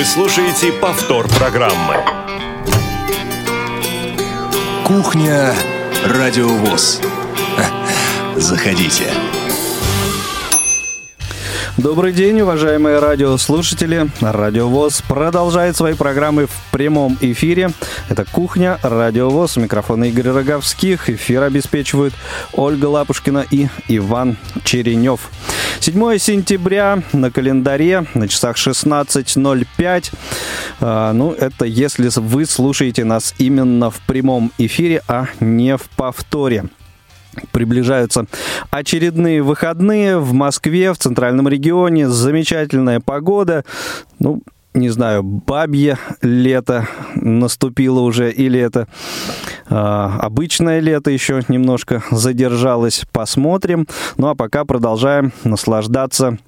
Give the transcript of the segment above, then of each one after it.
Вы слушаете повтор программы. Кухня Радиовоз. Заходите. Добрый день, уважаемые радиослушатели. Радиовоз продолжает свои программы в прямом эфире. Это «Кухня», Радиовоз, микрофон Игорь Роговских. Эфир обеспечивают Ольга Лапушкина и Иван Черенев. 7 сентября на календаре, на часах 16.05. А, ну, это если вы слушаете нас именно в прямом эфире, а не в повторе. Приближаются очередные выходные в Москве, в центральном регионе. Замечательная погода. Ну, не знаю, бабье лето наступило уже, или это э, обычное лето еще немножко задержалось. Посмотрим. Ну а пока продолжаем наслаждаться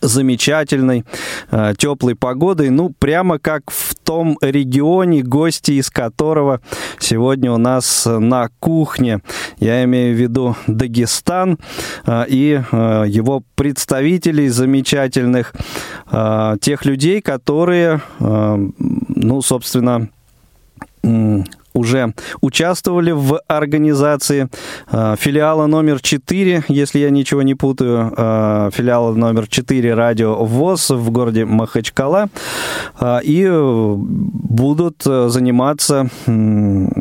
замечательной, э, теплой погодой, ну, прямо как в том регионе, гости из которого сегодня у нас на кухне. Я имею в виду Дагестан э, и э, его представителей замечательных, тех людей, которые, ну, собственно, уже участвовали в организации э, филиала номер 4, если я ничего не путаю, э, филиала номер 4 радио ВОЗ в городе Махачкала, э, и будут заниматься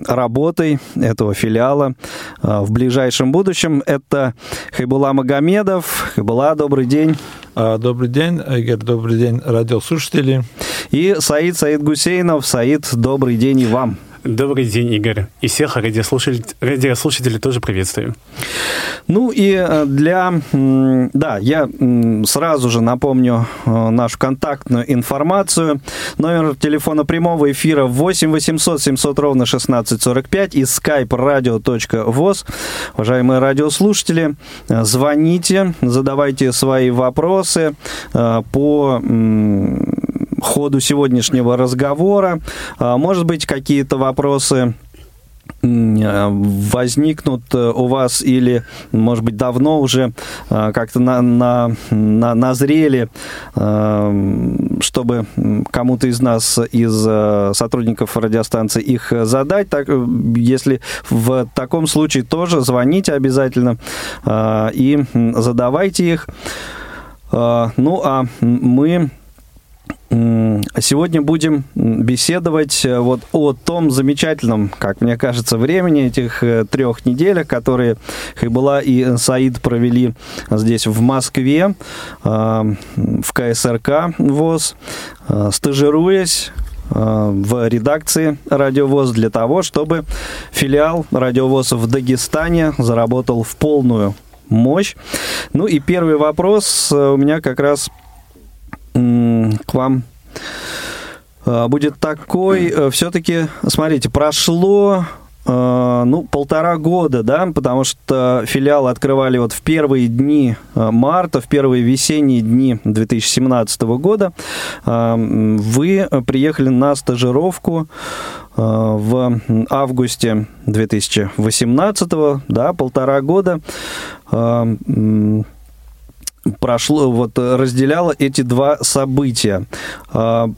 работой этого филиала в ближайшем будущем. Это Хайбула Магомедов. Хайбула, добрый день. Добрый день, Игорь, добрый день, радиослушатели. И Саид Саид Гусейнов. Саид, добрый день и вам. Добрый день, Игорь. И всех радиослушателей, радиослушателей тоже приветствую. Ну и э, для... Да, я сразу же напомню э, нашу контактную информацию. Номер телефона прямого эфира 8 800 700 ровно 1645 и skype radio.voz. Уважаемые радиослушатели, э, звоните, задавайте свои вопросы по ходу сегодняшнего разговора. А, может быть, какие-то вопросы а, возникнут э, у вас или, может быть, давно уже а, как-то на, на, на, назрели, чтобы кому-то из нас, из э, сотрудников радиостанции их задать. Так, если в таком случае тоже звоните обязательно и задавайте их. Ну, а мы Сегодня будем беседовать э, вот о том замечательном, как мне кажется, времени этих э, трех недель, которые Хайбула и Саид провели здесь в Москве, э, в КСРК ВОЗ, стажируясь в редакции «Радиовоз» для того, чтобы филиал «Радиовоз» в Дагестане заработал в полную мощь. Ну и первый вопрос у меня как раз к вам а, будет такой. Э, Все-таки, смотрите, прошло э, ну, полтора года, да, потому что филиал открывали вот в первые дни э, марта, в первые весенние дни 2017 года. Вы приехали на стажировку в августе 2018, да, полтора года прошло, вот разделяло эти два события. А,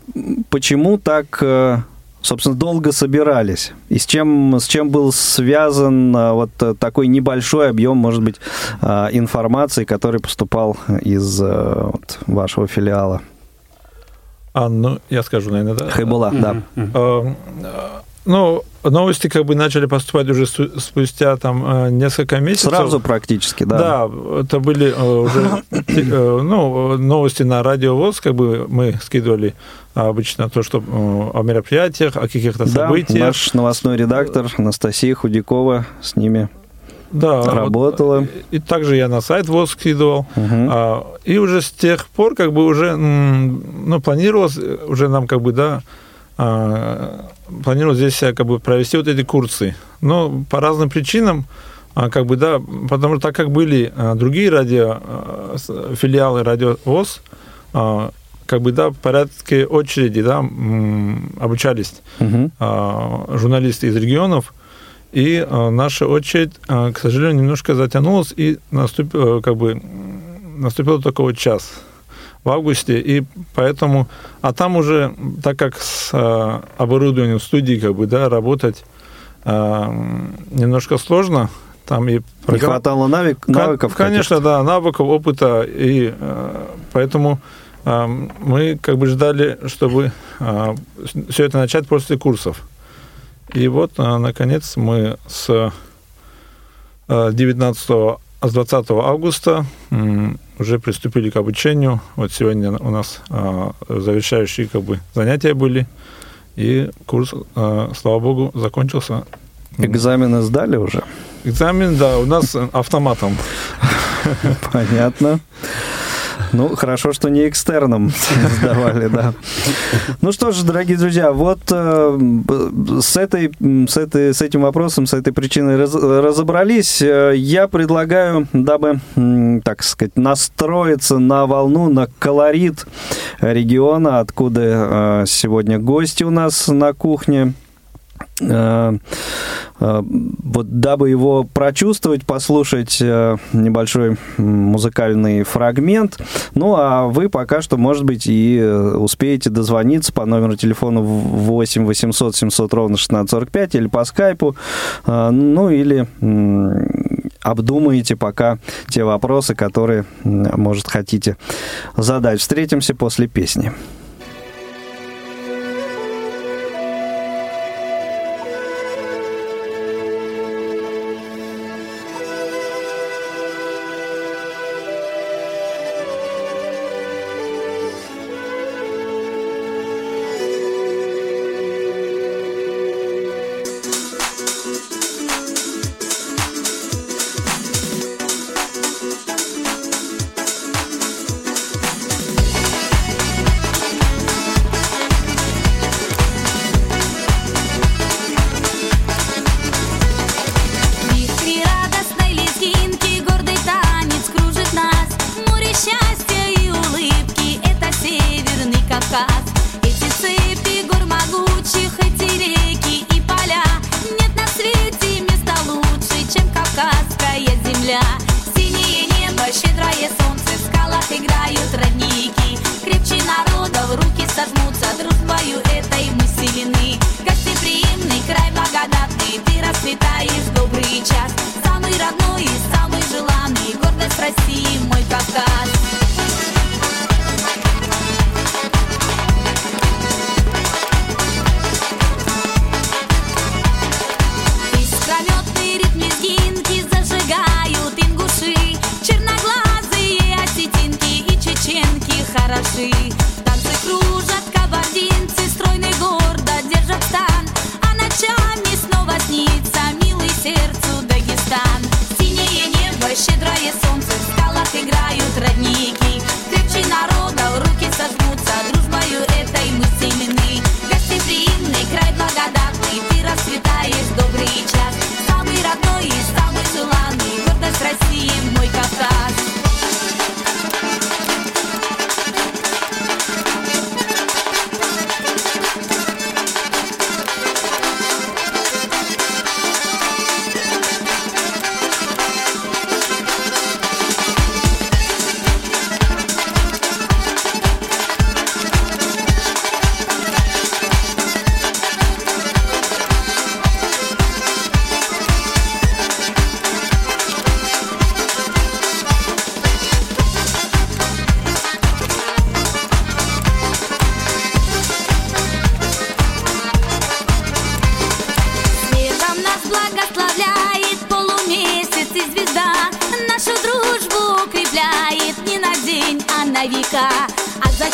почему так э, собственно, долго собирались? И с чем, с чем был связан а, вот такой небольшой объем, может быть, а, информации, который поступал из э, вот, вашего филиала? А, ну, я скажу, наверное, да? Хайбула, да. Mm-hmm. Ну, новости как бы начали поступать уже спустя там э, несколько месяцев. Сразу практически, да. Да, это были э, уже э, ну, новости на радиовоз, как бы мы скидывали обычно то, что о мероприятиях, о каких-то да, событиях. наш новостной редактор Анастасия Худякова с ними да, работала. Вот, и также я на сайт ВОЗ скидывал. Угу. И уже с тех пор как бы уже ну, планировалось, уже нам как бы, да, планировал здесь как бы провести вот эти курсы. Но по разным причинам, а, как бы, да, потому что так как были а, другие радио, а, филиалы радио ВОЗ, как бы, да, в порядке очереди, да, обучались угу. журналисты из регионов, и наша очередь, к сожалению, немножко затянулась, и наступил, как бы, наступил такой вот час. В августе, и поэтому, а там уже, так как с э, оборудованием студии, как бы, да, работать э, немножко сложно, там и Не хватало навик, навыков? Конечно, да, навыков, опыта, и э, поэтому э, мы как бы ждали, чтобы э, все это начать после курсов. И вот, э, наконец, мы с э, 19 с 20 августа уже приступили к обучению. Вот сегодня у нас э, завершающие как бы занятия были, и курс, э, слава богу, закончился. Экзамены сдали уже? Экзамен, да, у нас автоматом. Понятно. Ну, хорошо, что не экстерном сдавали, да. Ну что ж, дорогие друзья, вот э, с, этой, с, этой, с этим вопросом, с этой причиной раз, разобрались. Э, я предлагаю, дабы, так сказать, настроиться на волну, на колорит региона, откуда э, сегодня гости у нас на кухне, вот дабы его прочувствовать, послушать э, небольшой музыкальный фрагмент. Ну, а вы пока что, может быть, и успеете дозвониться по номеру телефона 8 800 700 ровно 1645 или по скайпу, ну, или обдумаете пока те вопросы, которые, может, хотите задать. Встретимся после песни. ¡Sí, muy casado!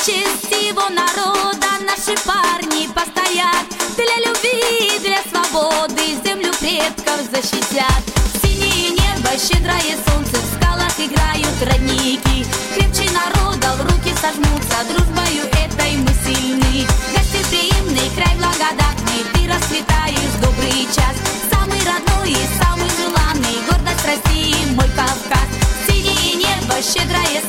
Короче, всего народа. Наши парни постоят Для любви, для свободы землю предков защитят. Синее небо, щедрое солнце, в скалах играют родники. Крепче народа в руки сожмутся, дружбою этой мы сильны. Гостеприимный край благодатный, ты расцветаешь добрый час. Самый родной и самый желанный, гордость России, мой Кавказ. Синее небо, щедрое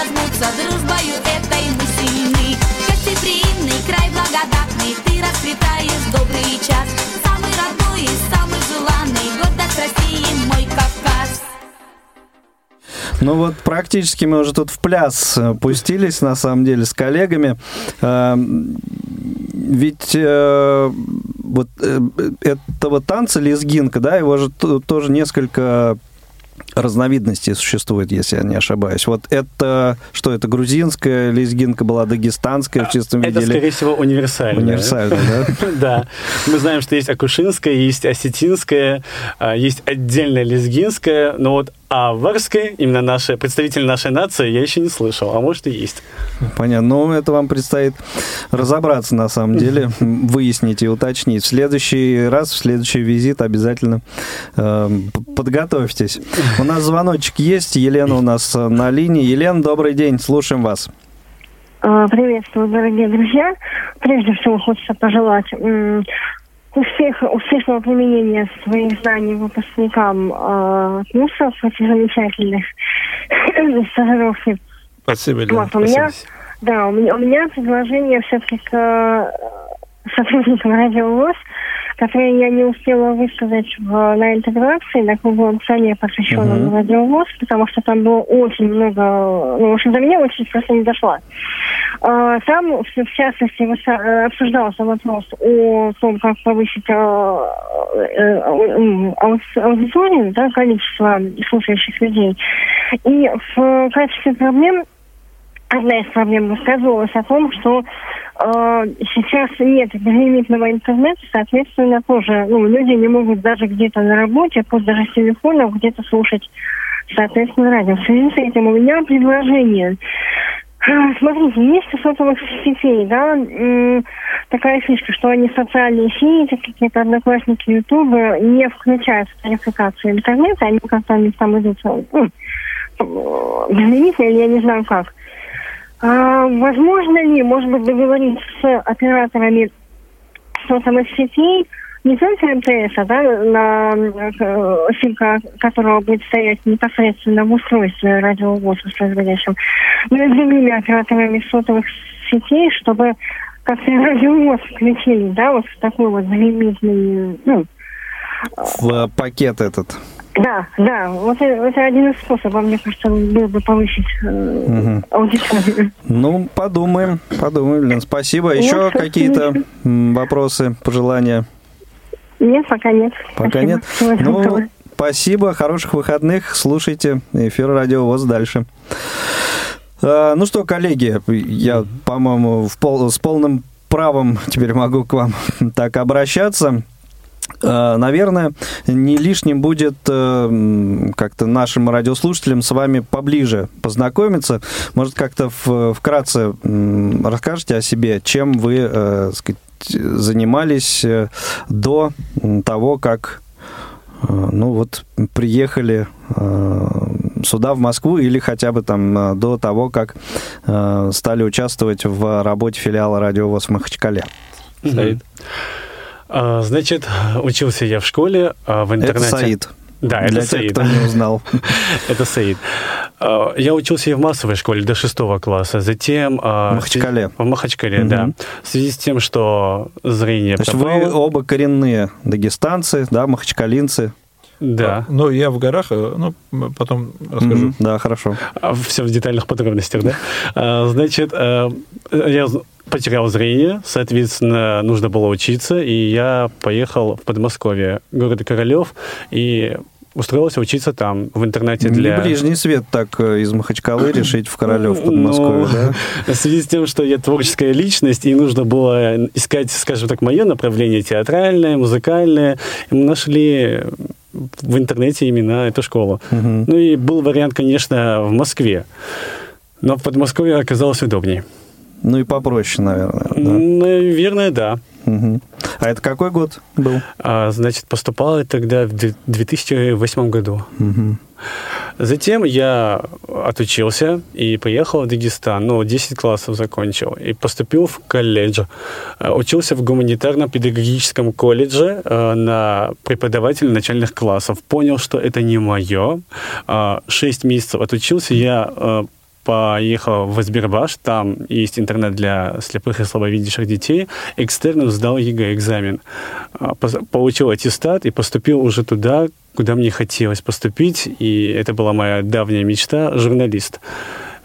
содружно дружбою этой мы сильны Гостеприимный край благодатный. Ты расцветаешь добрый час. Самый родной и самый желанный Год от России мой Кавказ. Ну вот практически мы уже тут в пляс э, пустились, на самом деле, с коллегами. Эм, ведь э, вот э, этого танца лезгинка, да, его же тоже несколько разновидностей существует, если я не ошибаюсь. Вот это, что это, грузинская лезгинка была, дагестанская в чистом виде? Это, скорее всего, универсальная. Универсальная, да? Да. Мы знаем, что есть акушинская, есть осетинская, а, есть отдельная лезгинская, но вот а варской, именно наши, представитель нашей нации, я еще не слышал, а может и есть. Понятно. Ну, это вам предстоит разобраться, на самом деле, выяснить и уточнить. В следующий раз, в следующий визит обязательно э, подготовьтесь. У нас звоночек есть, Елена у нас на линии. Елена, добрый день, слушаем вас. А, приветствую, дорогие друзья. Прежде всего хочется пожелать успех, успешного применения своих знаний выпускникам э, курсов, этих замечательных стажировки. Спасибо, Лена. Вот, у меня, да, у меня, у меня предложение все-таки к э, сотрудникам радиовоз которые я не успела высказать в, на интеграции, на круглом столе, посвященном uh-huh. радиовоз, потому что там было очень много... Ну, в общем, до меня очень просто не дошла. А, там, в частности, э, обсуждался вопрос о том, как повысить а, аудиторию, да, количество слушающих людей. И в качестве проблем одна из проблем высказывалась о том, что э, сейчас нет безлимитного интернета, соответственно, тоже ну, люди не могут даже где-то на работе, пусть даже с телефона, где-то слушать, соответственно, радио. В связи с этим у меня предложение. Смотрите, есть у сотовых сетей, да, такая фишка, что они социальные сети, какие-то одноклассники, ютубы не включают в тарификацию интернета, они как-то они там идут ну, безлимитно или я не знаю как. А, возможно ли, может быть, договориться с операторами сотовых сетей, не только МТС, а да, на э, симка, которого будет стоять непосредственно в устройстве радиовоза производящим, но и с другими операторами сотовых сетей, чтобы как-то радиовоз включили, да, вот такой вот лимитный, ну, в пакет этот. Да, да, вот это один из способов, мне кажется, был бы повысить угу. аудиторию. Ну, подумаем, подумаем, Лен, спасибо. Еще вот, какие-то вопросы, пожелания? Нет, пока нет. Пока спасибо. нет? Ну, спасибо, хороших выходных, слушайте эфир Радио ВОЗ дальше. А, ну что, коллеги, я, по-моему, пол, с полным правом теперь могу к вам так обращаться. Э, наверное, не лишним будет э, как-то нашим радиослушателям с вами поближе познакомиться. Может, как-то вкратце расскажете о себе, чем вы э, сказать, занимались до того, как ну вот приехали сюда, в Москву, или хотя бы там до того, как стали участвовать в работе филиала радиовоз в Махачкале. Стоит. А, значит, учился я в школе, а в интернете... Это Саид. Да, Для это тех, Саид. кто не узнал. это Саид. А, я учился и в массовой школе до шестого класса, затем... В Махачкале. В Махачкале, да. В связи с тем, что зрение То есть вы оба коренные дагестанцы, да, махачкалинцы? Да. Ну, я в горах, э, ну, потом расскажу. Mm-hmm, да, хорошо. Все в детальных подробностях, да? Значит, э, я потерял зрение, соответственно, нужно было учиться, и я поехал в Подмосковье, город Королев, и устроился учиться там, в интернете для... Не ближний свет так э, из Махачкалы решить в Королев, в Подмосковье, ну, да? В связи с тем, что я творческая личность, и нужно было искать, скажем так, мое направление театральное, музыкальное, и мы нашли в интернете именно эту школу. Угу. Ну и был вариант, конечно, в Москве, но в Подмосковье оказалось удобнее. Ну и попроще, наверное. Да? Наверное, да. Угу. А это какой год был? А, значит, поступал я тогда в 2008 году. Угу. Затем я отучился и поехал в Дагестан. Ну, 10 классов закончил. И поступил в колледж. А, учился в гуманитарно-педагогическом колледже а, на преподавателя начальных классов. Понял, что это не мое. 6 месяцев отучился. Я поехал в Избербаш, там есть интернат для слепых и слабовидящих детей, экстерном сдал ЕГЭ экзамен, получил аттестат и поступил уже туда, куда мне хотелось поступить, и это была моя давняя мечта – журналист.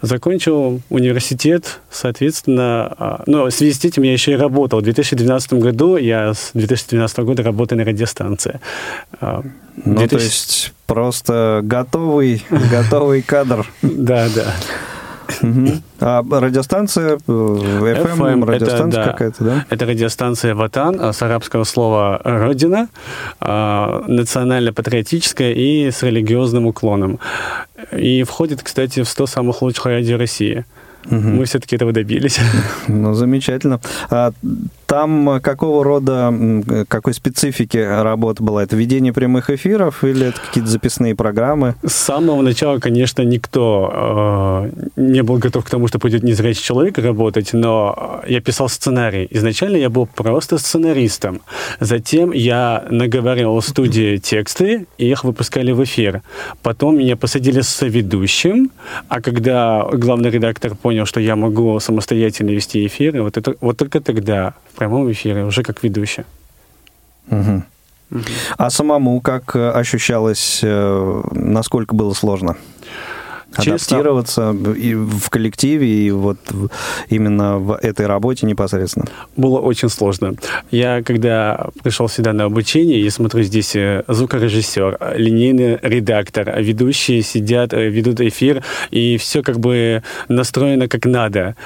Закончил университет, соответственно, а, ну, в связи с этим я еще и работал. В 2012 году я с 2012 года работаю на радиостанции. А, ну, 2000... то есть просто готовый, готовый кадр. Да, да. А радиостанция, FM, FM радиостанция это, какая-то, да? Это радиостанция «Ватан», а с арабского слова «родина», а, национально-патриотическая и с религиозным уклоном. И входит, кстати, в 100 самых лучших радио России. Угу. Мы все-таки этого добились. Ну, замечательно. А там какого рода, какой специфики работа была? Это ведение прямых эфиров или это какие-то записные программы? С самого начала, конечно, никто э, не был готов к тому, что пойдет незрячий человек работать, но я писал сценарий. Изначально я был просто сценаристом. Затем я наговаривал в студии тексты, и их выпускали в эфир. Потом меня посадили с соведущим, а когда главный редактор понял, что я могу самостоятельно вести эфиры, вот, это, вот только тогда прямом эфире, уже как ведущий. Угу. Угу. А самому как э, ощущалось, э, насколько было сложно? Адаптироваться и в коллективе, и вот именно в этой работе непосредственно? Было очень сложно. Я, когда пришел сюда на обучение, я смотрю, здесь э, звукорежиссер, линейный редактор, ведущие сидят, э, ведут эфир, и все как бы настроено как надо.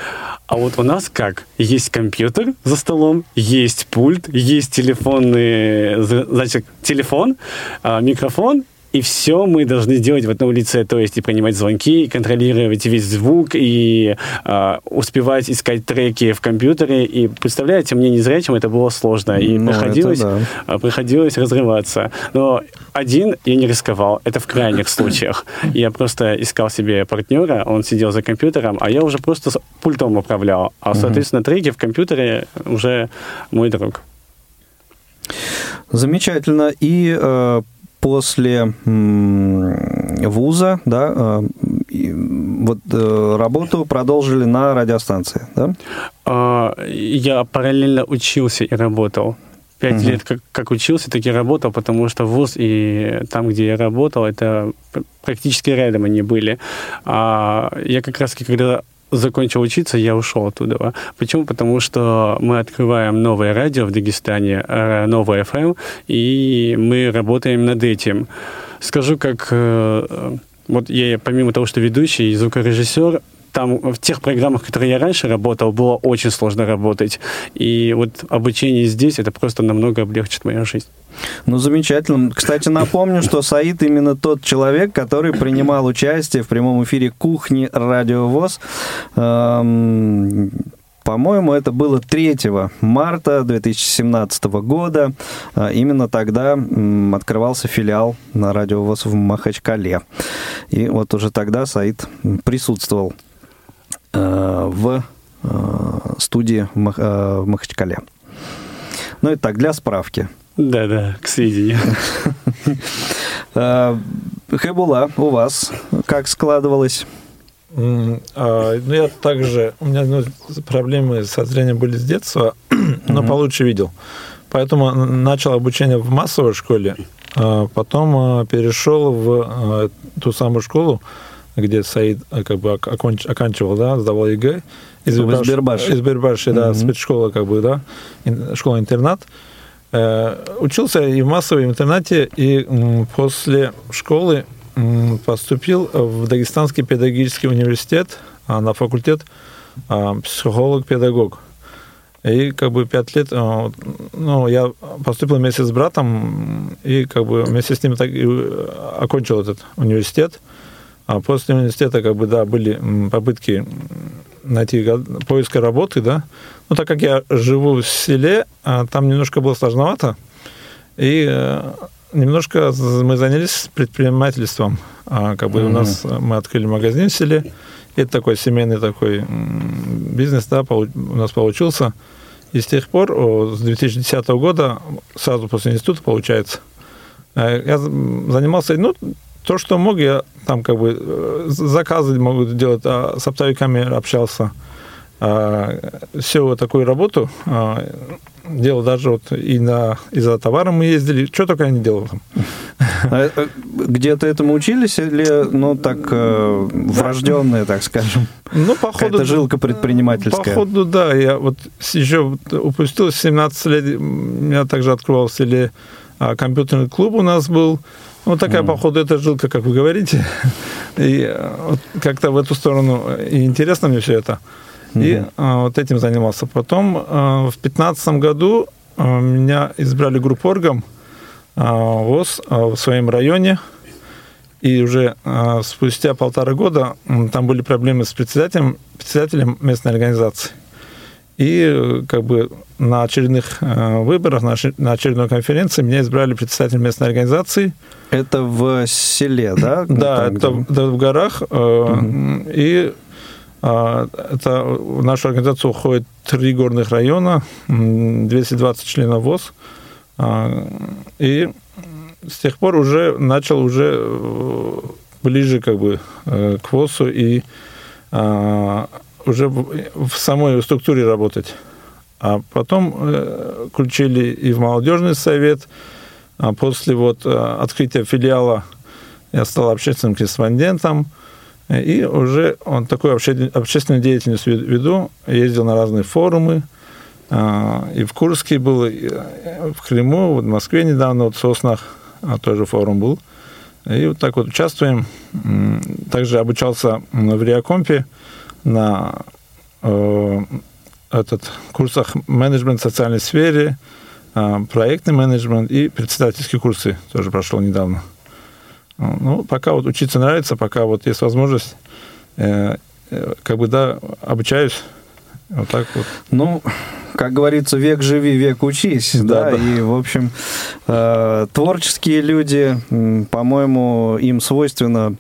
А вот у нас как? Есть компьютер за столом, есть пульт, есть телефонный, значит, телефон, а, микрофон, и все мы должны делать в одном лице, то есть и принимать звонки, и контролировать весь звук, и э, успевать искать треки в компьютере. И представляете, мне незрячим это было сложно. И ну, приходилось, да. А, приходилось разрываться. Но один я не рисковал. Это в крайних случаях. Я просто искал себе партнера, он сидел за компьютером, а я уже просто пультом управлял. А, соответственно, треки в компьютере уже мой друг. Замечательно. И э, после вуза, да, а, вот э, работу продолжили на радиостанции, да? А, я параллельно учился и работал. Пять угу. лет как, как учился, так и работал, потому что вуз и там, где я работал, это практически рядом они были. А я как раз, когда закончил учиться, я ушел оттуда. Почему? Потому что мы открываем новое радио в Дагестане, э, новое FM, и мы работаем над этим. Скажу, как э, вот я помимо того, что ведущий и звукорежиссер, там в тех программах, в которых я раньше работал, было очень сложно работать. И вот обучение здесь, это просто намного облегчит мою жизнь. Ну, замечательно. Кстати, напомню, что Саид именно тот человек, который принимал участие в прямом эфире кухни Радио ВОЗ. Эм, по-моему, это было 3 марта 2017 года. А, именно тогда открывался филиал на Радио ВОЗ в Махачкале. И вот уже тогда Саид присутствовал Э, в э, студии в Махачкале. Ну и так, для справки. Да-да, к сведению. Э, Хэбула, у вас как складывалось? А, ну, я также... У меня ну, проблемы со зрением были с детства, но получше видел. Поэтому начал обучение в массовой школе, а потом перешел в ту самую школу, где Саид э, как бы оконч, оканчивал, да, сдавал ЕГЭ. Из Сбербаш. Из Сбербаши, да, mm-hmm. спецшкола, как бы, да, школа-интернат. Э, учился и в массовом интернате, и после школы поступил в Дагестанский педагогический университет а, на факультет а, психолог-педагог. И как бы пять лет, э, ну, я поступил вместе с братом, и как бы вместе с ним так и окончил этот университет. А после университета, как бы, да, были попытки найти поиска работы, да. Ну, так как я живу в селе, а там немножко было сложновато, и э, немножко мы занялись предпринимательством. А, как бы mm-hmm. у нас мы открыли магазин в селе. Это такой семейный такой бизнес, да, у нас получился. И с тех пор, с 2010 года, сразу после института, получается, э, я занимался, ну, то, что мог, я там как бы э, заказы могу делать, а с оптовиками общался. А, всю вот такую работу а, делал даже вот и на и за товаром мы ездили, что только я не делал там. А, э, где-то этому учились или, ну, так, э, врожденные, так скажем? Ну, по ходу... Это жилка предпринимательская. По ходу, да. Я вот еще упустил 17 лет, у меня также открывался или а, компьютерный клуб у нас был. Вот такая, mm. походу, это жилка, как вы говорите. И э, вот как-то в эту сторону и интересно мне все это. Mm-hmm. И а, вот этим занимался. Потом а, в 2015 году а, меня избрали группоргом а, ВОЗ а, в своем районе. И уже а, спустя полтора года там были проблемы с председателем, председателем местной организации. И как бы на очередных э, выборах, на, очередной конференции меня избрали председателем местной организации. Это в селе, да? Да, это, это в горах. Угу. И а, это в нашу организацию уходит три горных района, 220 членов ВОЗ. А, и с тех пор уже начал уже э, ближе как бы э, к ВОЗу и а, уже в самой структуре работать. А потом э, включили и в молодежный совет. А после вот открытия филиала я стал общественным корреспондентом. И уже он такой общественную деятельность веду, ездил на разные форумы, а, и в Курске был, и в Крыму, в Москве недавно, вот в Соснах а, тоже форум был. И вот так вот участвуем. Также обучался в Риакомпе на э, этот курсах менеджмент в социальной сфере, а, проектный менеджмент и председательские курсы тоже прошел недавно. Ну, пока вот учиться нравится, пока вот есть возможность, э, э, как бы, да, обучаюсь. Вот так вот. Ну, как говорится, век живи, век учись, да, да, да. и, в общем, э, творческие люди, по-моему, им свойственно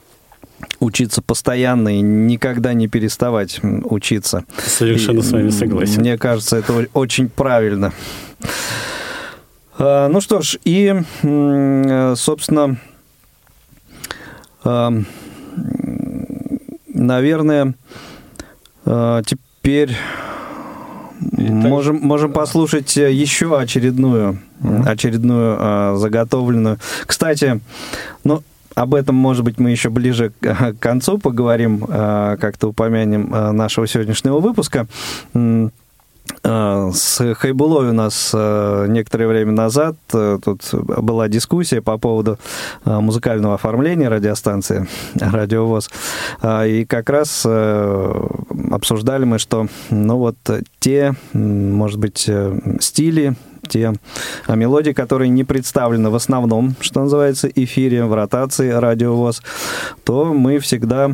учиться постоянно и никогда не переставать учиться. Совершенно и, с вами согласен. Мне кажется, это очень правильно. Э, ну что ж, и, собственно, наверное, а, теперь можем, можем послушать еще очередную, очередную а, заготовленную. Кстати, ну, об этом, может быть, мы еще ближе к концу поговорим, а, как-то упомянем нашего сегодняшнего выпуска. А, с Хайбулой у нас некоторое время назад э, тут была дискуссия по поводу музыкального оформления радиостанции «Радиовоз». И как раз э, обсуждали мы, что ну вот те, может быть, э, стили, те мелодии, которые не представлены в основном, что называется, эфире, в ротации радиовоз, то мы всегда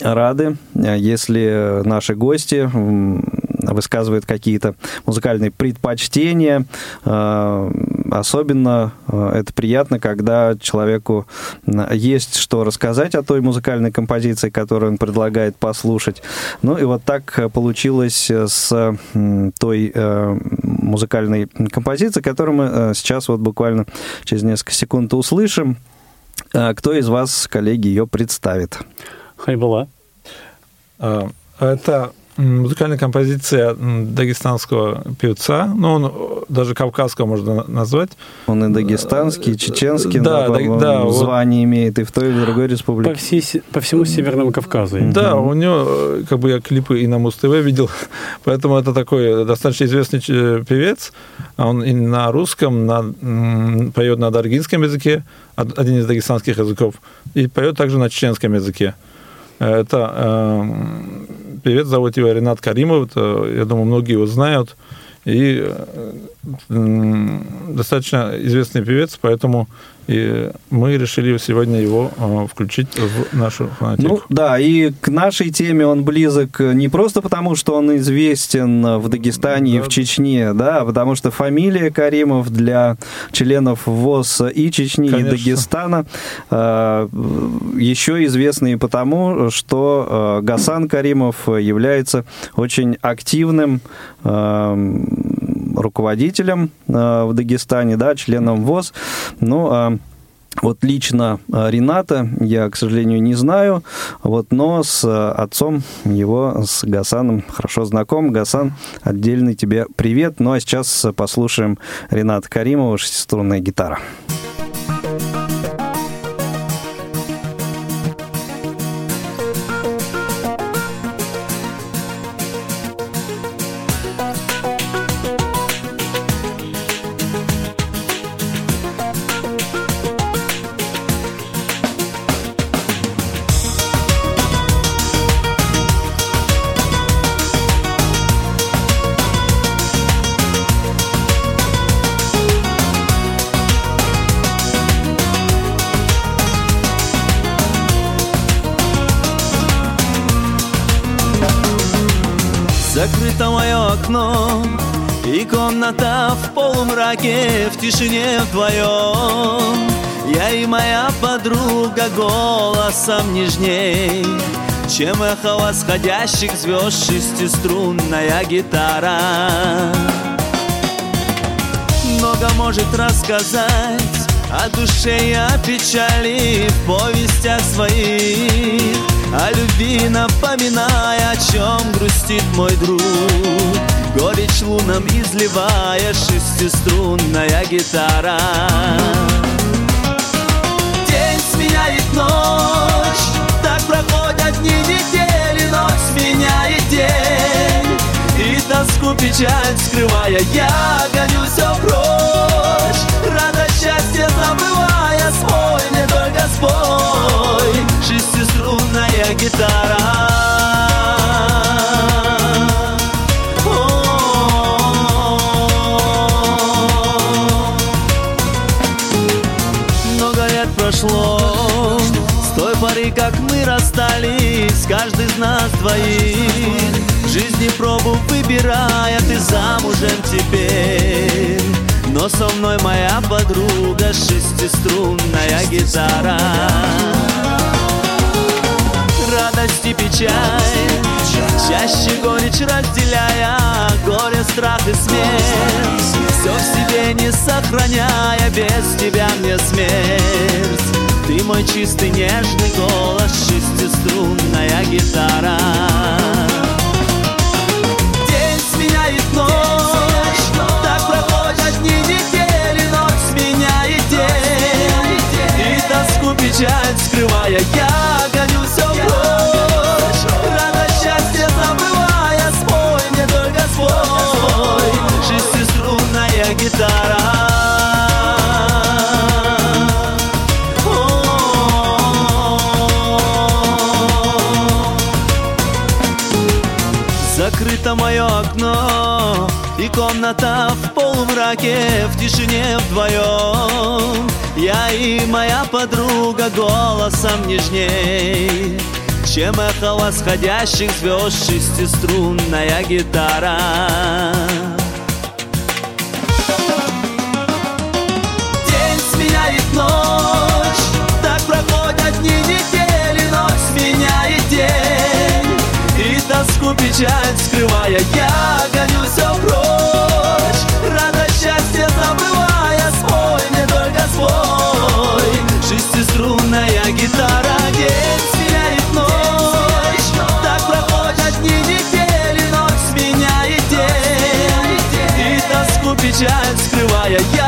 рады, если наши гости высказывает какие-то музыкальные предпочтения. А, особенно а, это приятно, когда человеку есть что рассказать о той музыкальной композиции, которую он предлагает послушать. Ну и вот так получилось с той э, музыкальной композицией, которую мы э, сейчас вот буквально через несколько секунд услышим. А, кто из вас, коллеги, ее представит? Хайбала. Это музыкальная композиция дагестанского певца, ну, он даже кавказского можно назвать. Он и дагестанский, и чеченский, да, да, да, звание вот. имеет и в той, и в другой республике. По, всей, по всему Северному Кавказу. Да, у него, э, как бы я клипы и на Муз-ТВ видел, поэтому это такой достаточно известный певец. Он и на русском, на, поет на даргинском языке, один из дагестанских языков, и поет также на чеченском языке. Это э, певец, зовут его Ренат Каримов, это, я думаю, многие его знают. И э, достаточно известный певец, поэтому и мы решили сегодня его а, включить в нашу фанатику. Ну да, и к нашей теме он близок не просто потому, что он известен в Дагестане да. и в Чечне, да, а потому что фамилия Каримов для членов ВОЗ и Чечни, Конечно. и Дагестана а, еще известны и потому, что а, Гасан Каримов является очень активным руководителем в Дагестане, да, членом ВОЗ. Ну, Вот лично э, Рената я, к сожалению, не знаю, вот, но с э, отцом его, с Гасаном, хорошо знаком. Гасан, отдельный тебе привет. Ну а сейчас послушаем Рената Каримова, шестиструнная гитара. Закрыто тишине вдвоем. Я и моя подруга Голосом нежней. Чем эхо восходящих звезд Шестиструнная гитара. Много может рассказать о душе и о печали в повестях своих О любви напоминая, о чем грустит мой друг Горечь лунам изливая шестиструнная гитара. День сменяет ночь, так проходят дни недели Ночь сменяет день, и тоску печаль скрывая Я гоню все прочь, радость счастье забывая Спой мне только спой Шестиструнная гитара нас двоих. Жизни пробу выбирая Ты замужем теперь. Но со мной моя подруга Шестиструнная гитара. Радость и печаль Чаще горечь разделяя Горе, страх и смерть. Все в себе не сохраняя Без тебя мне смерть. Ты мой чистый нежный голос Шестиструнная гитара. День сменяет ночь Так проходят дни недели Ночь сменяет день. И тоску печаль скрывая Я комната в полумраке В тишине вдвоем. Я и моя подруга Голосом нежней. Чем эхо восходящих звезд Шестиструнная гитара. День сменяет ночь Так проходят дни недели Ночь сменяет день. И тоску печаль скрывая Я гоню все счастье забывая Спой мне только спой Шестиструнная гитара День сменяет ночь. Так проходят дни недели Ночь сменяет день. И тоску печаль скрывая Я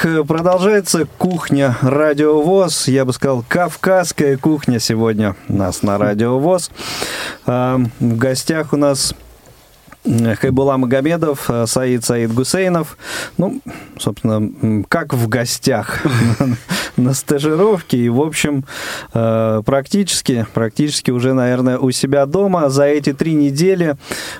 Продолжается кухня Радио ВОЗ. Я бы сказал, кавказская кухня сегодня у нас на Радио ВОЗ. А, В гостях у нас Хайбула Магомедов, э, Саид Саид Гусейнов. Ну, собственно, как в гостях на стажировке. И, в общем, э, практически, практически уже, наверное, у себя дома. За эти три недели,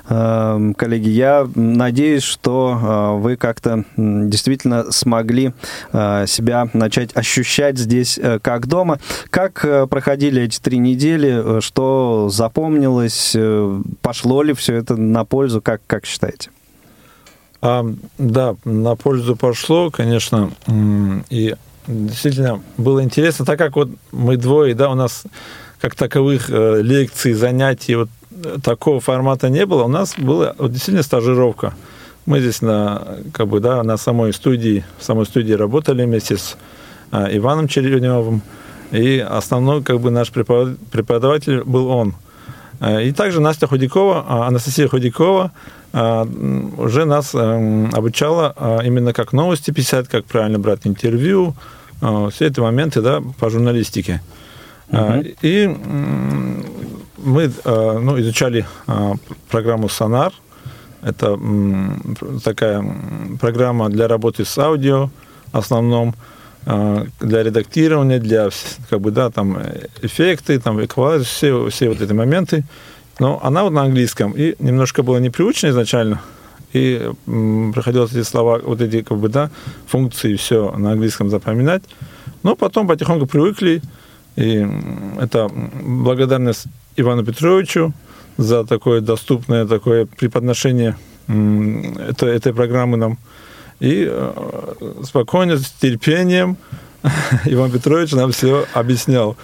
э, коллеги, я надеюсь, что вы как-то действительно смогли себя начать ощущать здесь как дома. Как проходили эти три недели? Что запомнилось? Пошло ли все это на пользу? Пользу, как, как считаете? А, да, на пользу пошло, конечно, и действительно было интересно, так как вот мы двое, да, у нас как таковых э, лекций, занятий вот такого формата не было, у нас была вот, действительно стажировка. Мы здесь на, как бы, да, на самой студии, в самой студии работали вместе с а, Иваном Череневым, и основной как бы наш преподаватель был он – Э, и также Настя Худякова, а, Анастасия Худякова а, уже нас обучала именно как новости писать, как правильно брать интервью, все эти моменты да, по журналистике. Угу. И мы ну, изучали программу «Сонар». Это такая программа для работы с аудио в основном. А, для редактирования, для как бы, да, там, эффекты, там, эквалайз, все, все вот эти моменты. Но она вот на английском, и немножко было непривычно изначально, и приходилось эти слова, вот эти, как бы, да, функции, все на английском запоминать. Но потом потихоньку привыкли, и это благодарность Ивану Петровичу за такое доступное такое преподношение этой, этой программы нам и э, спокойно, с терпением Иван Петрович нам все объяснял.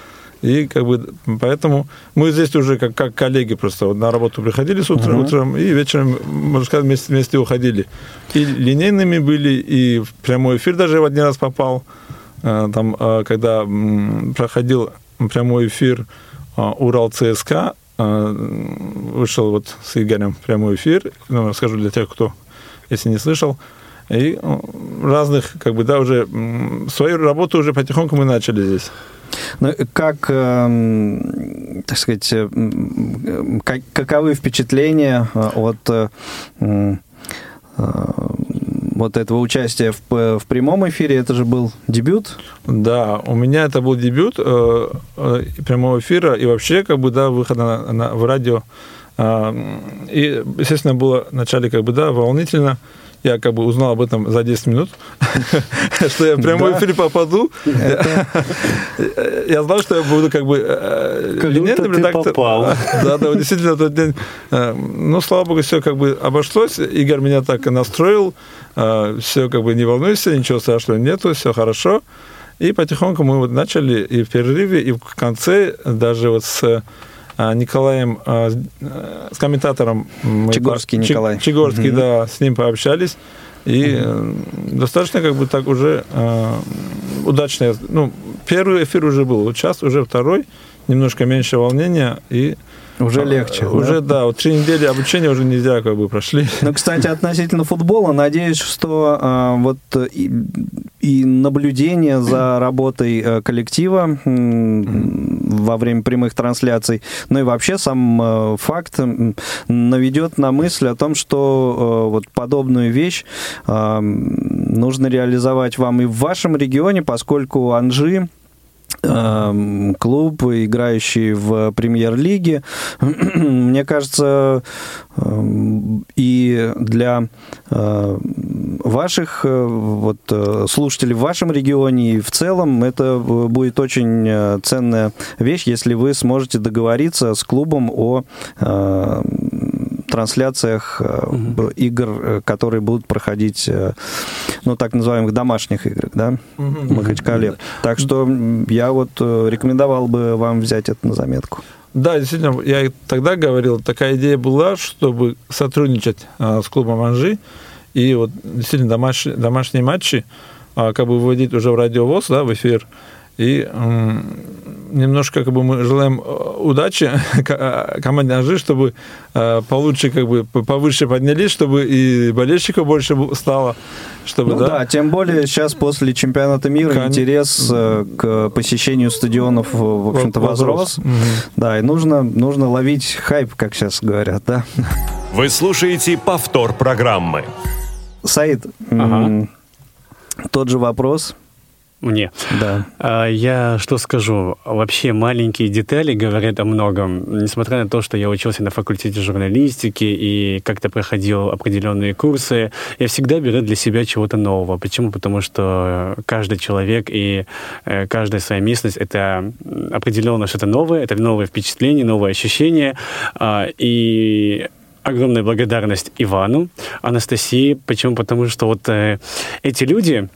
И как бы поэтому мы здесь уже как, как коллеги просто вот на работу приходили с утра, uh-huh. утром и вечером, можно сказать, вместе, вместе уходили. И линейными были, и в прямой эфир даже в один раз попал. Э, там, э, когда проходил прямой эфир Урал ЦСКА, вышел вот с Игорем прямой эфир, ну, расскажу для тех, кто, если не слышал, и ну, разных, как бы, да, уже свою работу уже потихоньку мы начали здесь. Ну, как, э, так сказать, э, как, каковы впечатления э, от э, вот этого участия в, в прямом эфире? Это же был дебют? Да, у меня это был дебют э, прямого эфира и вообще, как бы, да, выхода на, на, в радио. И, естественно, было вначале, как бы, да, волнительно, я как бы узнал об этом за 10 минут, что я в прямой эфир попаду. Я знал, что я буду как бы э, линейным редактором. Да, да, действительно, тот день. Э, ну, слава богу, все как бы обошлось. Игорь меня так и настроил. Э, все как бы не волнуйся, ничего страшного нету, все хорошо. И потихоньку мы вот начали и в перерыве, и в конце даже вот с Николаем, а, с комментатором. Чегорский мы, Николай. Чегорский, угу. да, с ним пообщались. И угу. достаточно как бы так уже э, удачно. Ну, первый эфир уже был, сейчас уже второй, немножко меньше волнения и уже а, легче. Уже, да? да, вот три недели обучения уже нельзя как бы прошли. Ну, кстати, относительно футбола, надеюсь, что а, вот и, и наблюдение за работой э, коллектива во время прямых трансляций, ну и вообще сам э, факт наведет на мысль о том, что э, вот подобную вещь нужно реализовать вам и в вашем регионе, поскольку Анжи клуб, играющий в премьер-лиге. Мне кажется, эм, и для э, ваших э, вот, э, слушателей в вашем регионе и в целом это будет очень ценная вещь, если вы сможете договориться с клубом о трансляциях угу. игр, э, которые будут проходить, э, ну, так называемых домашних игр, да, угу. в Махачкале. Да. Так что я вот рекомендовал бы вам взять это на заметку. Да, действительно, я тогда говорил, такая идея была, чтобы сотрудничать а, с клубом Анжи, и вот действительно домашние, домашние матчи а, как бы выводить уже в радиовоз, да, в эфир, и немножко как бы мы желаем э, удачи э, команде Анжи, чтобы э, получше как бы повыше поднялись, чтобы и болельщиков больше стало. Чтобы, ну, да? да, тем более сейчас после чемпионата мира Кон... интерес к посещению стадионов, в общем-то, возрос. возрос. Угу. Да, и нужно, нужно ловить хайп, как сейчас говорят, да. Вы слушаете повтор программы. Саид, м, тот же вопрос. Мне. Да. А, Я что скажу? Вообще маленькие детали говорят о многом. Несмотря на то, что я учился на факультете журналистики и как-то проходил определенные курсы, я всегда беру для себя чего-то нового. Почему? Потому что каждый человек и э, каждая своя местность — это определенно что-то новое, это новые впечатления, новые ощущения. А, И огромная благодарность Ивану, Анастасии. Почему? Потому что вот э, эти люди,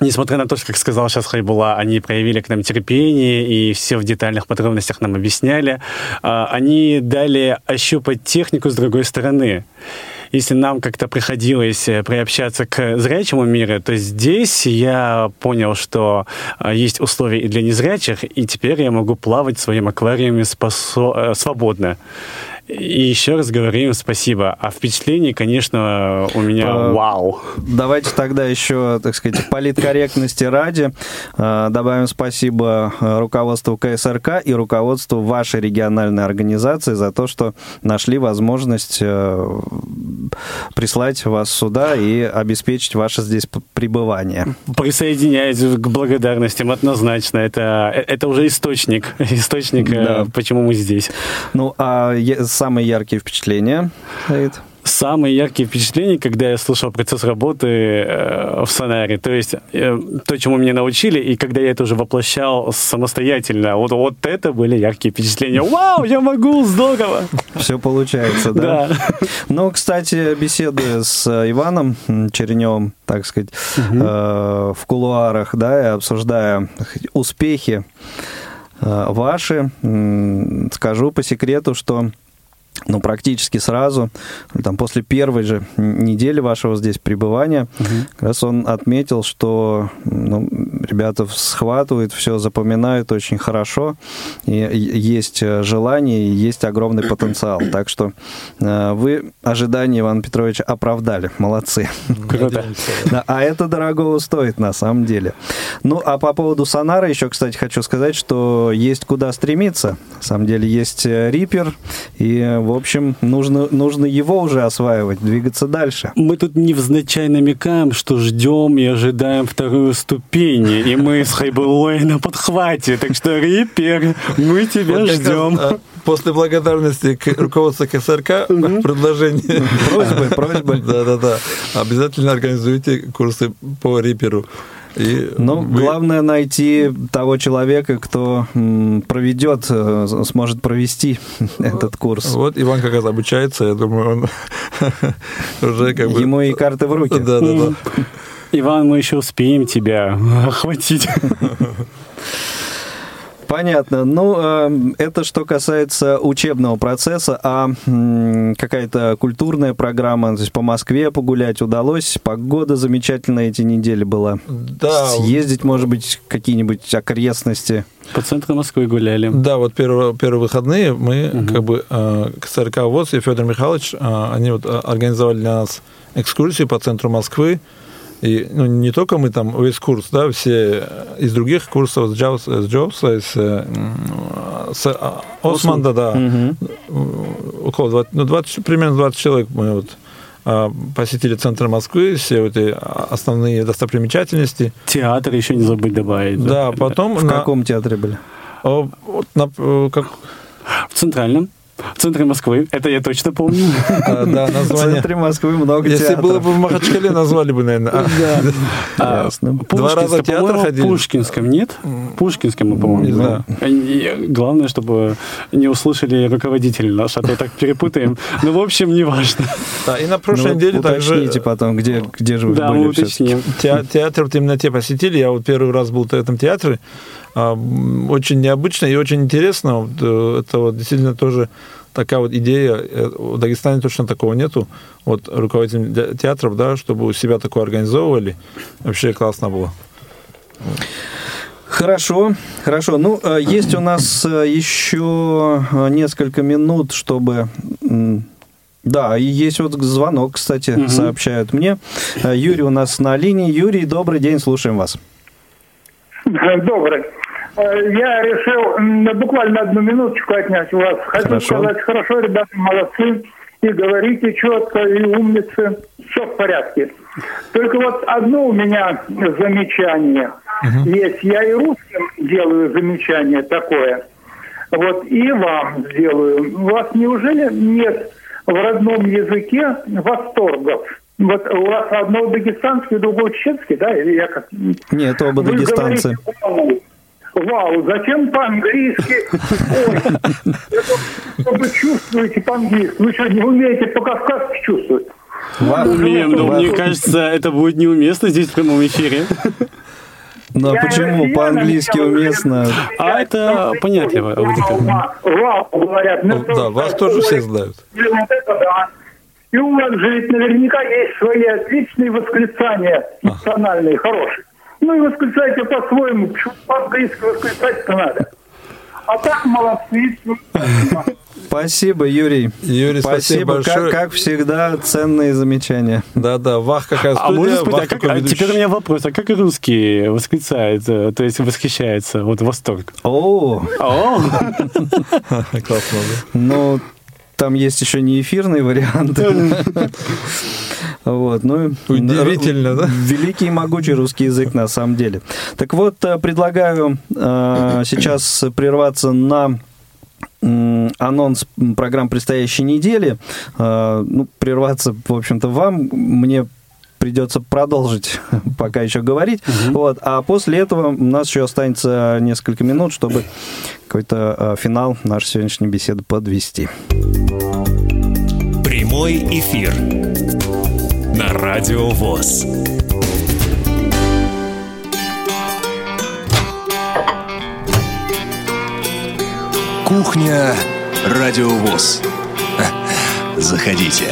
Несмотря на то, что, как сказал сейчас Хайбула, они проявили к нам терпение и все в детальных подробностях нам объясняли, а, они дали ощупать технику с другой стороны. Если нам как-то приходилось э, приобщаться к зрячему миру, то здесь я понял, что а, есть условия и для незрячих, и теперь я могу плавать в своем аквариуме спосо- э, свободно. И еще раз говорю им спасибо. А впечатление, конечно, у меня А, вау. Давайте тогда еще, так сказать, политкорректности ради э, добавим спасибо э, руководству КСРК и руководству вашей региональной организации за то, что нашли возможность э, прислать вас сюда и обеспечить ваше здесь пребывание. Присоединяюсь к благодарностям однозначно. Это, это уже источник, источник, Да. почему мы здесь. Ну, а е- самые яркие впечатления, Саид? Самые яркие впечатления, когда я слушал процесс работы э, в Сонаре, то есть э, то, чему меня научили, и когда я это уже воплощал самостоятельно, вот, вот это были яркие впечатления. Вау, я могу, здорово! Все получается, да? Да. Ну, кстати, беседуя с э, Иваном Череневым, так сказать, э, в кулуарах, да, и обсуждая успехи э, ваши, скажу по секрету, что ну, практически сразу, там, после первой же недели вашего здесь пребывания, как раз он отметил, что ну, ребята схватывают, все запоминают очень хорошо, и есть э, желание, и есть огромный потенциал. Так что э, вы ожидания Ивана Петровича оправдали. Молодцы. Круто. Да, а это дорогого стоит на самом деле. Ну, а по поводу сонара еще, кстати, хочу сказать, что есть куда стремиться. На самом деле есть э, Рипер, и, в общем, нужно, нужно его уже осваивать, двигаться дальше. Мы тут невзначай намекаем, что ждем и ожидаем вторую ступень, и мы с Хайбулой на подхвате. Так что, Рипер, мы тебя Вот раз, ждем. а, После благодарности к руководству КСРК предложение. Просьбы, просьбы. Да-да-да. Обязательно организуйте курсы по риперу. И Ну, вы- главное найти того человека, кто проведет, э, сможет провести этот курс. Вот Иван как раз обучается, я думаю, он уже как бы... Ему и карты в руки. Да-да-да. Иван, мы еще успеем тебя охватить. Понятно. Ну, э, это что касается учебного процесса, а какая-то культурная программа, то есть по Москве погулять удалось, погода замечательная эти недели была. Да, Съездить, может быть, какие-нибудь окрестности. По центру Москвы гуляли. Да, вот первые, первые выходные мы как бы э, КСРК ВОЗ и Федор Михайлович, э, они вот э, организовали для нас экскурсию по центру Москвы. И ну, не только мы там, весь курс, да, все из других курсов, с Джобса, с, Джобса, с, э, с э, Османда, да, Мгм. около 20, ну, 20, примерно 20 человек мы вот э, посетили центр Москвы, все эти основные достопримечательности. Театр еще не забыть добавить. Да, потом В на- каком театре были? о, вот на- э, как, В центральном. В центре Москвы. Это я точно помню. э, да, В название. центре Москвы много Если театров. было бы в Махачкале, назвали бы, наверное. А, Ясно. Два раза в театр ходили. Пушкинском, нет? Пушкинском, мы, по-моему. И Главное, чтобы не услышали руководитель наш, а то так перепутаем. Ну, в общем, не важно. Да, и на Ну, прошлой вот неделе также уточните потом, где, где же вы Да, были всё-таки. уточним. те- театр в темноте посетили. Я вот первый раз был в этом театре. А, Очень необычно и очень интересно. Вот, э, Это вот действительно тоже такая вот идея. Э, В Дагестане точно такого нету. Вот руководитель де- театров, да, чтобы у себя такое организовывали. Вообще классно было. Хорошо, хорошо. Ну, э, есть у нас еще несколько минут, чтобы... Да, и есть вот звонок, кстати, Мгм. сообщают мне. Юрий у нас на линии. Юрий, добрый день, слушаем вас. Добрый. Э, Я решил буквально одну минуточку отнять у вас. Хочу Хорошо. сказать, хорошо, ребята, молодцы. и говорите четко, и умницы. Все в порядке. Только вот одно у меня замечание угу. есть. Я и русским делаю замечание такое. Вот и вам сделаю. У вас неужели нет в родном языке восторгов? Вот у вас одно дагестанский, другое чеченский, да? Или я как... Нет, оба Вы дагестанцы. Говорите, Вау, зачем по-английски? Ой, вы чувствуете по-английски. Вы что, не умеете по-кавказски чувствовать? Умеем, но мне кажется, это будет неуместно здесь в прямом эфире. Ну а почему по-английски уместно? А это понятие Вау, говорят. Ну, да, вас тоже все знают. И у вас же ведь наверняка есть свои отличные восклицания национальные, хорошие. Ну и восклицайте по-своему, почему по-английски восклицать-то надо. А так молодцы. Спасибо, Юрий. Юрий, спасибо, спасибо большое. Как, как всегда, ценные замечания. Да-да, вах какая студия, а можно спросить, а как, а теперь у меня вопрос, а как русский восклицает, то есть восхищается, вот восторг? О! О! Классно? Ну, там есть еще не эфирный вариант. Вот, ну, Удивительно, да? Великий и могучий русский язык на самом деле. Так вот, э, предлагаю э, сейчас прерваться на анонс программ предстоящей недели. Э, ну, прерваться, в общем-то, вам. Мне придется продолжить пока еще говорить. Угу. Вот. А после этого у нас еще останется несколько минут, чтобы какой-то э, финал нашей сегодняшней беседы подвести. Прямой эфир на Радио ВОЗ. Кухня Радио ВОЗ. Заходите.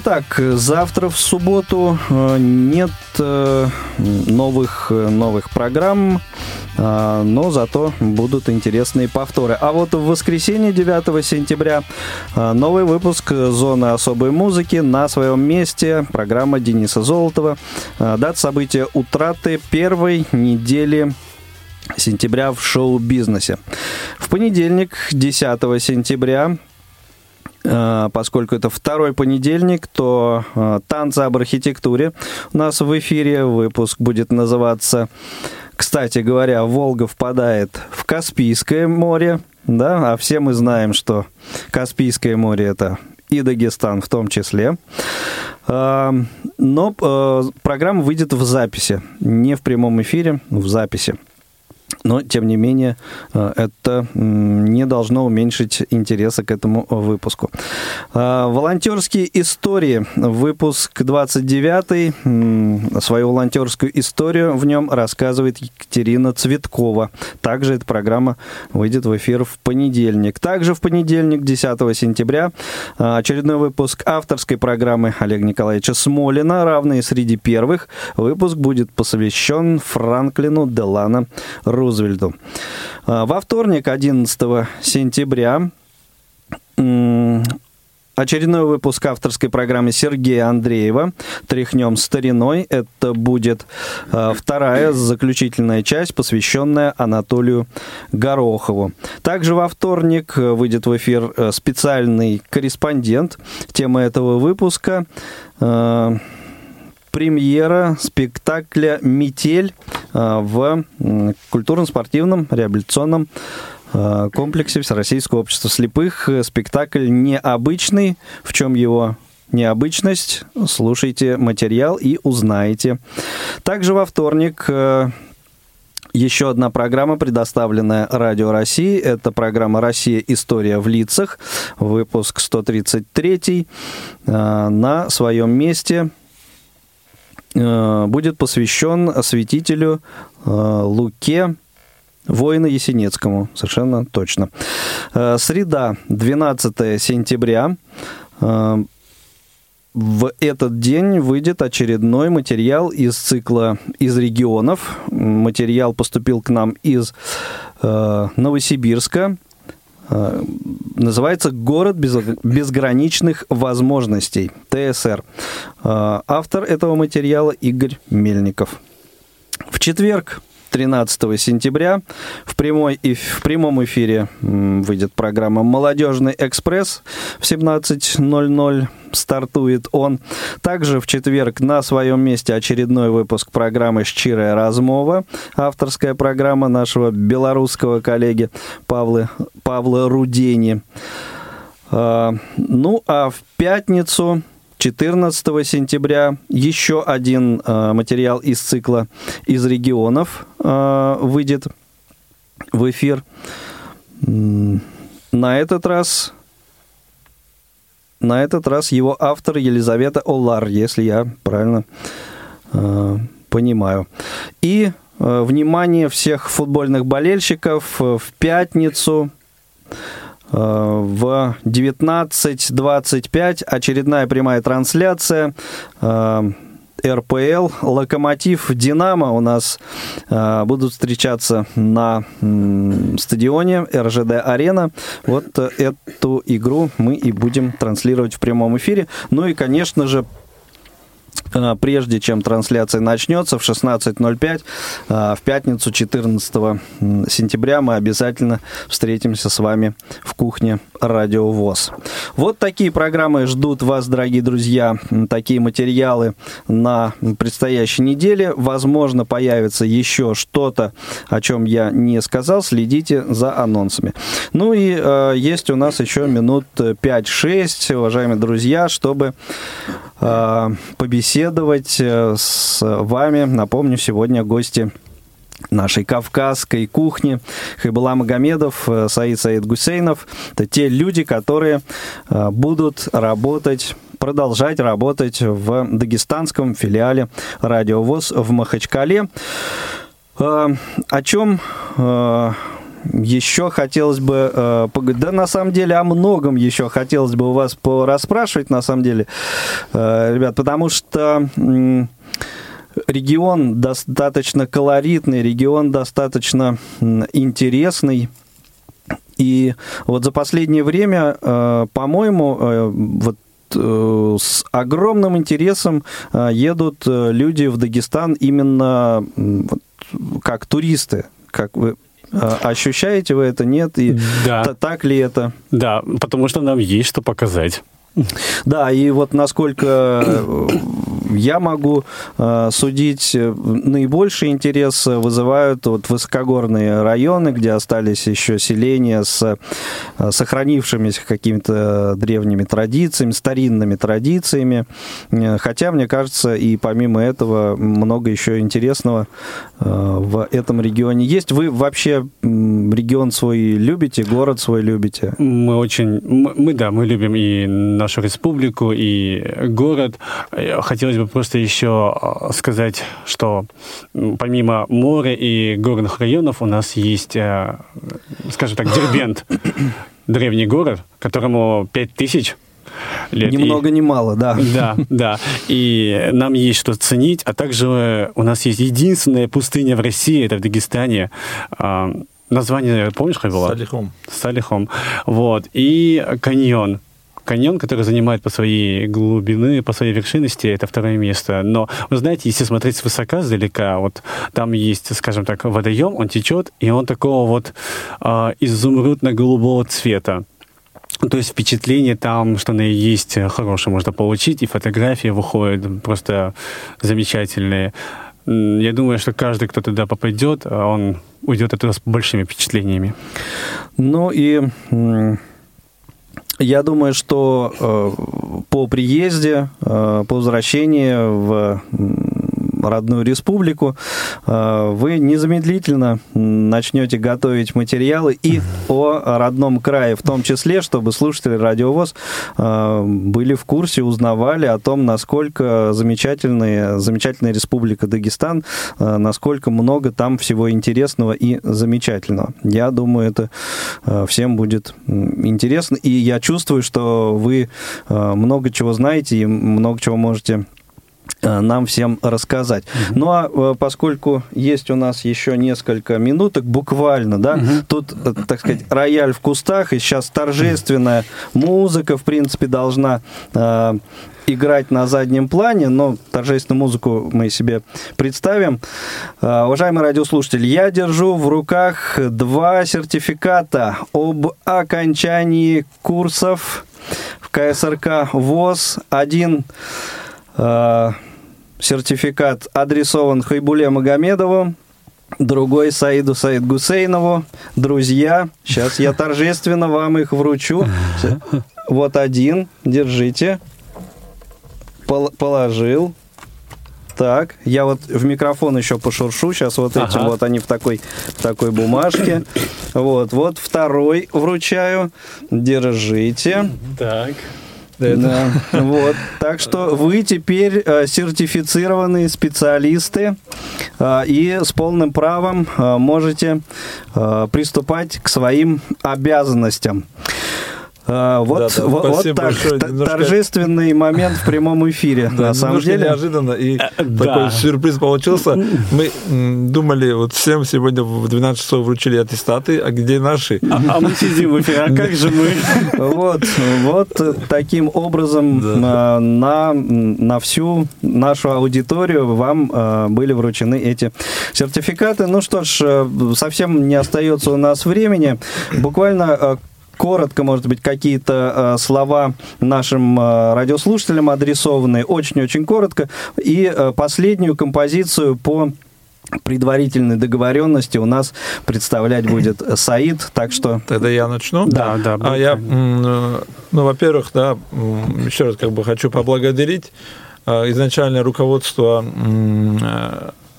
Итак, завтра в субботу э, нет э, новых, новых программ, э, но зато будут интересные повторы. А вот в воскресенье 9 сентября новый выпуск «Зоны особой музыки» на своем месте. Программа Дениса Золотова. Дата события утраты первой недели сентября в шоу-бизнесе. В понедельник, 10 сентября, Э, поскольку это второй понедельник, то э, танцы об архитектуре у нас в эфире. Выпуск будет называться, кстати говоря, Волга впадает в Каспийское море, да, а все мы знаем, что Каспийское море это и Дагестан в том числе. Э, но программа выйдет в записи, не в прямом эфире, в записи. Но, тем не менее, э, это не должно уменьшить интереса к этому выпуску. Э, волонтерские истории. Выпуск 29. Свою волонтерскую историю в нем рассказывает Екатерина Цветкова. Также эта программа выйдет в эфир в понедельник. Также в понедельник, 10 сентября, э, очередной выпуск авторской программы Олега Николаевича Смолина «Равные среди первых». Выпуск будет посвящен Франклину Делана Рузвельту. А, во вторник, 11 сентября, очередной выпуск авторской программы Сергея Андреева «Тряхнем стариной». Это будет а, вторая заключительная часть, посвященная Анатолию Горохову. Также во вторник выйдет в эфир э, специальный корреспондент. Тема этого выпуска э, премьера спектакля «Метель» э, в культурно-спортивном реабилитационном э, комплексе Всероссийского общества слепых. Спектакль необычный. В чем его необычность? Слушайте материал и узнаете. Также во вторник э, еще одна программа, предоставленная Радио России. Это программа «Россия. История в лицах». Выпуск 133. На своем месте Э, будет посвящен осветителю э, Луке Воина Есенинскому, совершенно точно. Э, среда, 12 сентября. В этот день выйдет очередной материал из цикла «Из регионов». Материал поступил к нам из Новосибирска. Называется «Город без, безграничных возможностей» ТСР. Э, автор этого материала Игорь Мельников. В четверг, 13 сентября. В, прямой, и в прямом эфире выйдет программа «Молодежный экспресс» в 17.00 стартует он. Также в четверг на своем месте очередной выпуск программы «Щирая размова», авторская программа нашего белорусского коллеги Павла, Павла Рудени. А, ну, а в пятницу 14 сентября еще один э, материал из цикла «Из регионов» э, выйдет в эфир. На этот раз на этот раз его автор Елизавета Олар, если я правильно э, понимаю. И э, внимание всех футбольных болельщиков в пятницу Э, в 19.25 очередная прямая трансляция э, РПЛ, Локомотив, Динамо у нас э, будут встречаться на стадионе РЖД Арена. Вот эту игру мы и будем транслировать в прямом эфире. Ну и, конечно же, Э, прежде чем трансляция начнется в 16.05 э, в пятницу 14 сентября мы обязательно встретимся с вами в кухне Радио ВОЗ. Вот такие программы ждут вас, дорогие друзья, такие материалы на предстоящей неделе. Возможно, появится еще что-то, о чем я не сказал. Следите за анонсами. Ну и э, есть у нас еще минут 5-6, уважаемые друзья, чтобы э, побеседовать беседовать э, с вами. Напомню, сегодня гости нашей кавказской кухни. Хайбула Магомедов, э, Саид Саид Гусейнов. Это те люди, которые э, будут работать продолжать работать в дагестанском филиале Радиовоз в Махачкале. О чем еще хотелось бы э. Да, на самом деле, о многом еще хотелось бы у вас порасспрашивать, на самом деле, э, ребят, потому что регион достаточно колоритный, регион достаточно интересный. И вот за последнее время, э, по-моему, вот с огромным интересом едут люди в Дагестан именно как туристы, как вы ощущаете вы это, нет? И да. так ли это? Да, потому что нам есть что показать. Да, и вот насколько э, я могу э, судить, э, наибольший интерес вызывают вот высокогорные районы, где остались еще селения с сохранившимися какими-то древними традициями, старинными традициями. Хотя, мне кажется, и помимо этого много еще интересного в этом регионе есть. Вы вообще регион свой любите, город свой любите? Мы очень, мы, да, мы любим и нашу республику и город. Хотелось бы просто еще а, сказать, что помимо моря и горных районов у нас есть, э, скажем так, Дербент, древний город, которому 5000 лет. Ни много, ни мало, да. Да, да. И нам есть что ценить, а также у нас есть единственная пустыня в России, это в Дагестане. А, название, помнишь, как было? Салихом. Салихом. Вот. И каньон каньон, который занимает по своей глубины, по своей вершинности, это второе место. Но, вы знаете, если смотреть с высока, сдалека, вот там есть, скажем так, водоем, он течет, и он такого вот э, изумрудно-голубого цвета. То есть впечатление там, что оно есть хорошее можно получить, и фотографии выходят просто замечательные. Я думаю, что каждый, кто туда попадет, он уйдет оттуда с большими впечатлениями. Ну и я думаю, что э, по приезде, э, по возвращении в родную республику, э, вы незамедлительно начнете готовить материалы и о родном крае, в том числе, чтобы слушатели радиовоз э, были в курсе, узнавали о том, насколько замечательная, замечательная республика Дагестан, э, насколько много там всего интересного и замечательного. Я думаю, это всем будет интересно, и я чувствую, что вы много чего знаете и много чего можете нам всем рассказать. Угу. Ну а э, поскольку есть у нас еще несколько минуток, буквально, да, угу. тут, э, так сказать, рояль в кустах, и сейчас торжественная музыка, в принципе, должна э, играть на заднем плане, но торжественную музыку мы себе представим. Э, уважаемые радиослушатели, я держу в руках два сертификата об окончании курсов в КСРК ВОЗ. Один э, сертификат адресован Хайбуле Магомедову, другой Саиду Саид Гусейнову. Друзья, сейчас я торжественно вам их вручу. Вот один, держите. Пол положил. Так, я вот в микрофон еще пошуршу, сейчас вот ага. этим вот они в такой, в такой бумажке. Вот, вот второй вручаю. Держите. Так. Да, вот. Так что вы теперь э, сертифицированные специалисты э, и с полным правом э, можете приступать к своим обязанностям. А, вот, да, да, вот, вот так. Немножко... торжественный момент в прямом эфире, да, на самом деле. неожиданно, и да. такой сюрприз получился. Мы думали, вот всем сегодня в 12 часов вручили аттестаты, а где наши? А, а мы сидим в эфире, а как же мы? Вот, вот таким образом да. на, на всю нашу аудиторию вам а, были вручены эти сертификаты. Ну что ж, э, совсем не остается у нас времени. Буквально э, коротко, может быть, какие-то э, слова нашим э, радиослушателям адресованные, очень-очень коротко, и э, последнюю композицию по предварительной договоренности у нас представлять будет Саид, так что... Тогда я начну? Да, да. А я, ну, во-первых, да, еще раз как бы хочу поблагодарить изначальное руководство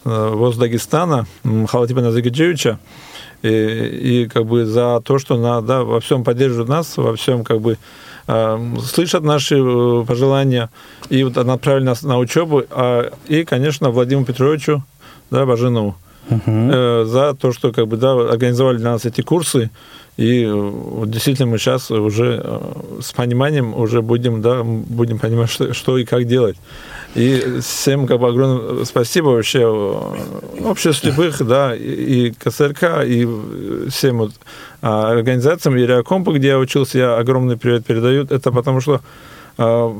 ВОЗ Дагестана Халатипа Назагаджевича, и, и как бы за то, что на, да, во всем поддерживают нас, во всем как бы э, слышат наши э, пожелания и вот направили нас на учебу, а, и, конечно, Владимиру Петровичу, да, Бажинову, uh э, за то, что как бы, да, организовали для нас эти курсы, и э, действительно мы сейчас уже э, с пониманием уже будем, да, будем понимать, что, что и как делать. И всем как бы огромное спасибо вообще э, обществу слепых, да, и КСРК, и всем вот а, организациям, и Реакомпу, где я учился, я огромный привет передаю. Это потому что а,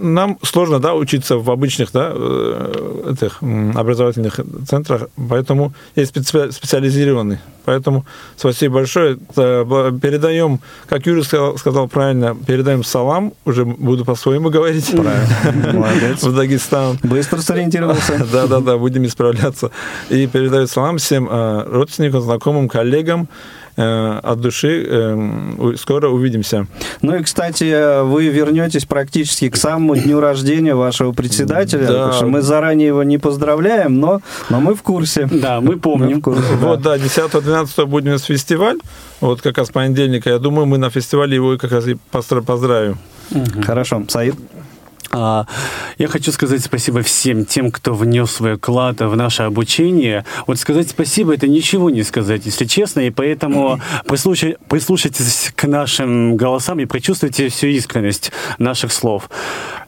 нам сложно, да, учиться в обычных, да, э, этих образовательных центрах, поэтому есть специализированный. Поэтому спасибо большое. Передаем, как Юрий сказал, сказал правильно, передаем салам, уже буду по-своему говорить. Правильно. Молодец. В Дагестан. Быстро сориентировался. Да-да-да, будем исправляться. И передаю салам всем э, родственникам, знакомым, коллегам. Э, от души. Э, скоро увидимся. Ну и, кстати, вы вернетесь практически к самому дню рождения вашего председателя. Да. что мы заранее его не поздравляем, но, но мы в курсе. Да, мы помним. Мы вот, да, 10-12 будет у нас фестиваль. Вот как раз понедельника. Я думаю, мы на фестивале его как раз и поздравим. Хорошо. Саид? А, я хочу сказать спасибо всем тем, кто внес свой вклад в наше обучение. Вот сказать спасибо это ничего не сказать, если честно, и поэтому прислушайтесь к нашим голосам и прочувствуйте всю искренность наших слов.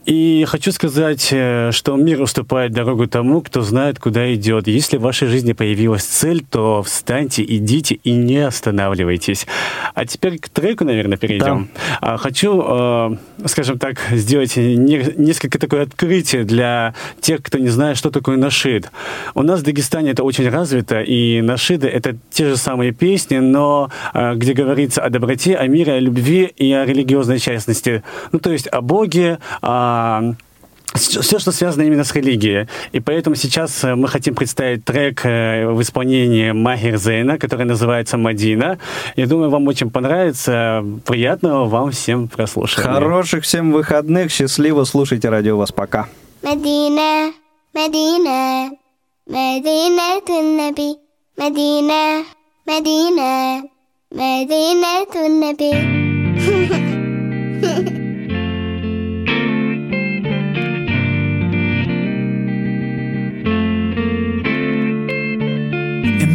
И хочу сказать, э, что мир уступает дорогу тому, кто знает, куда идет. Если в вашей жизни появилась цель, то встаньте, идите и не останавливайтесь. А теперь к треку, наверное, перейдем. Да. Хочу, э, скажем так, сделать несколько такое открытие для тех, кто не знает, что такое нашид. У нас в Дагестане это очень развито, и нашиды — это те же самые песни, но э, где говорится о доброте, о мире, о любви и о религиозной частности. Ну, то есть о Боге, о все, что связано именно с религией. И поэтому сейчас э, мы хотим представить трек э, в исполнении Махир Зейна, который называется «Мадина». Я думаю, вам очень понравится. Приятного вам всем прослушивания. Хороших всем выходных. Счастливо слушайте радио вас. Пока. Медина, Медина, Медина, Туннаби, Медина, Медина, Медина, Туннаби.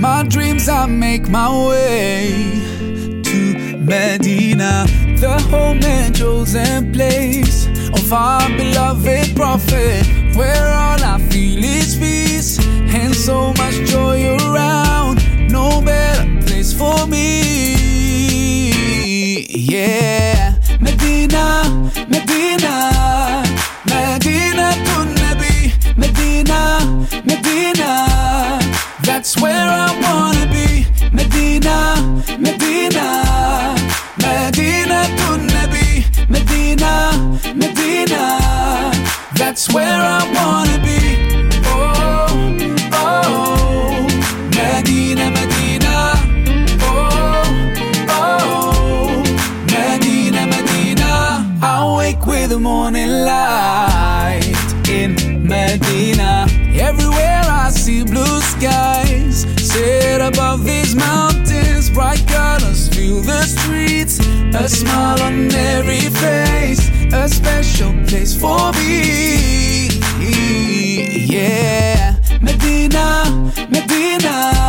my dreams, I make my way to Medina, the home and chosen place of our beloved prophet. where all I feel is peace and so much joy around. No better place for me. Yeah, Medina, Medina, Medina to Medina, Medina. That's where I wanna be. Medina, Medina, Medina to Nabi, Medina, Medina. That's where I wanna A smile on every face, a special place for me. Yeah, Medina, Medina,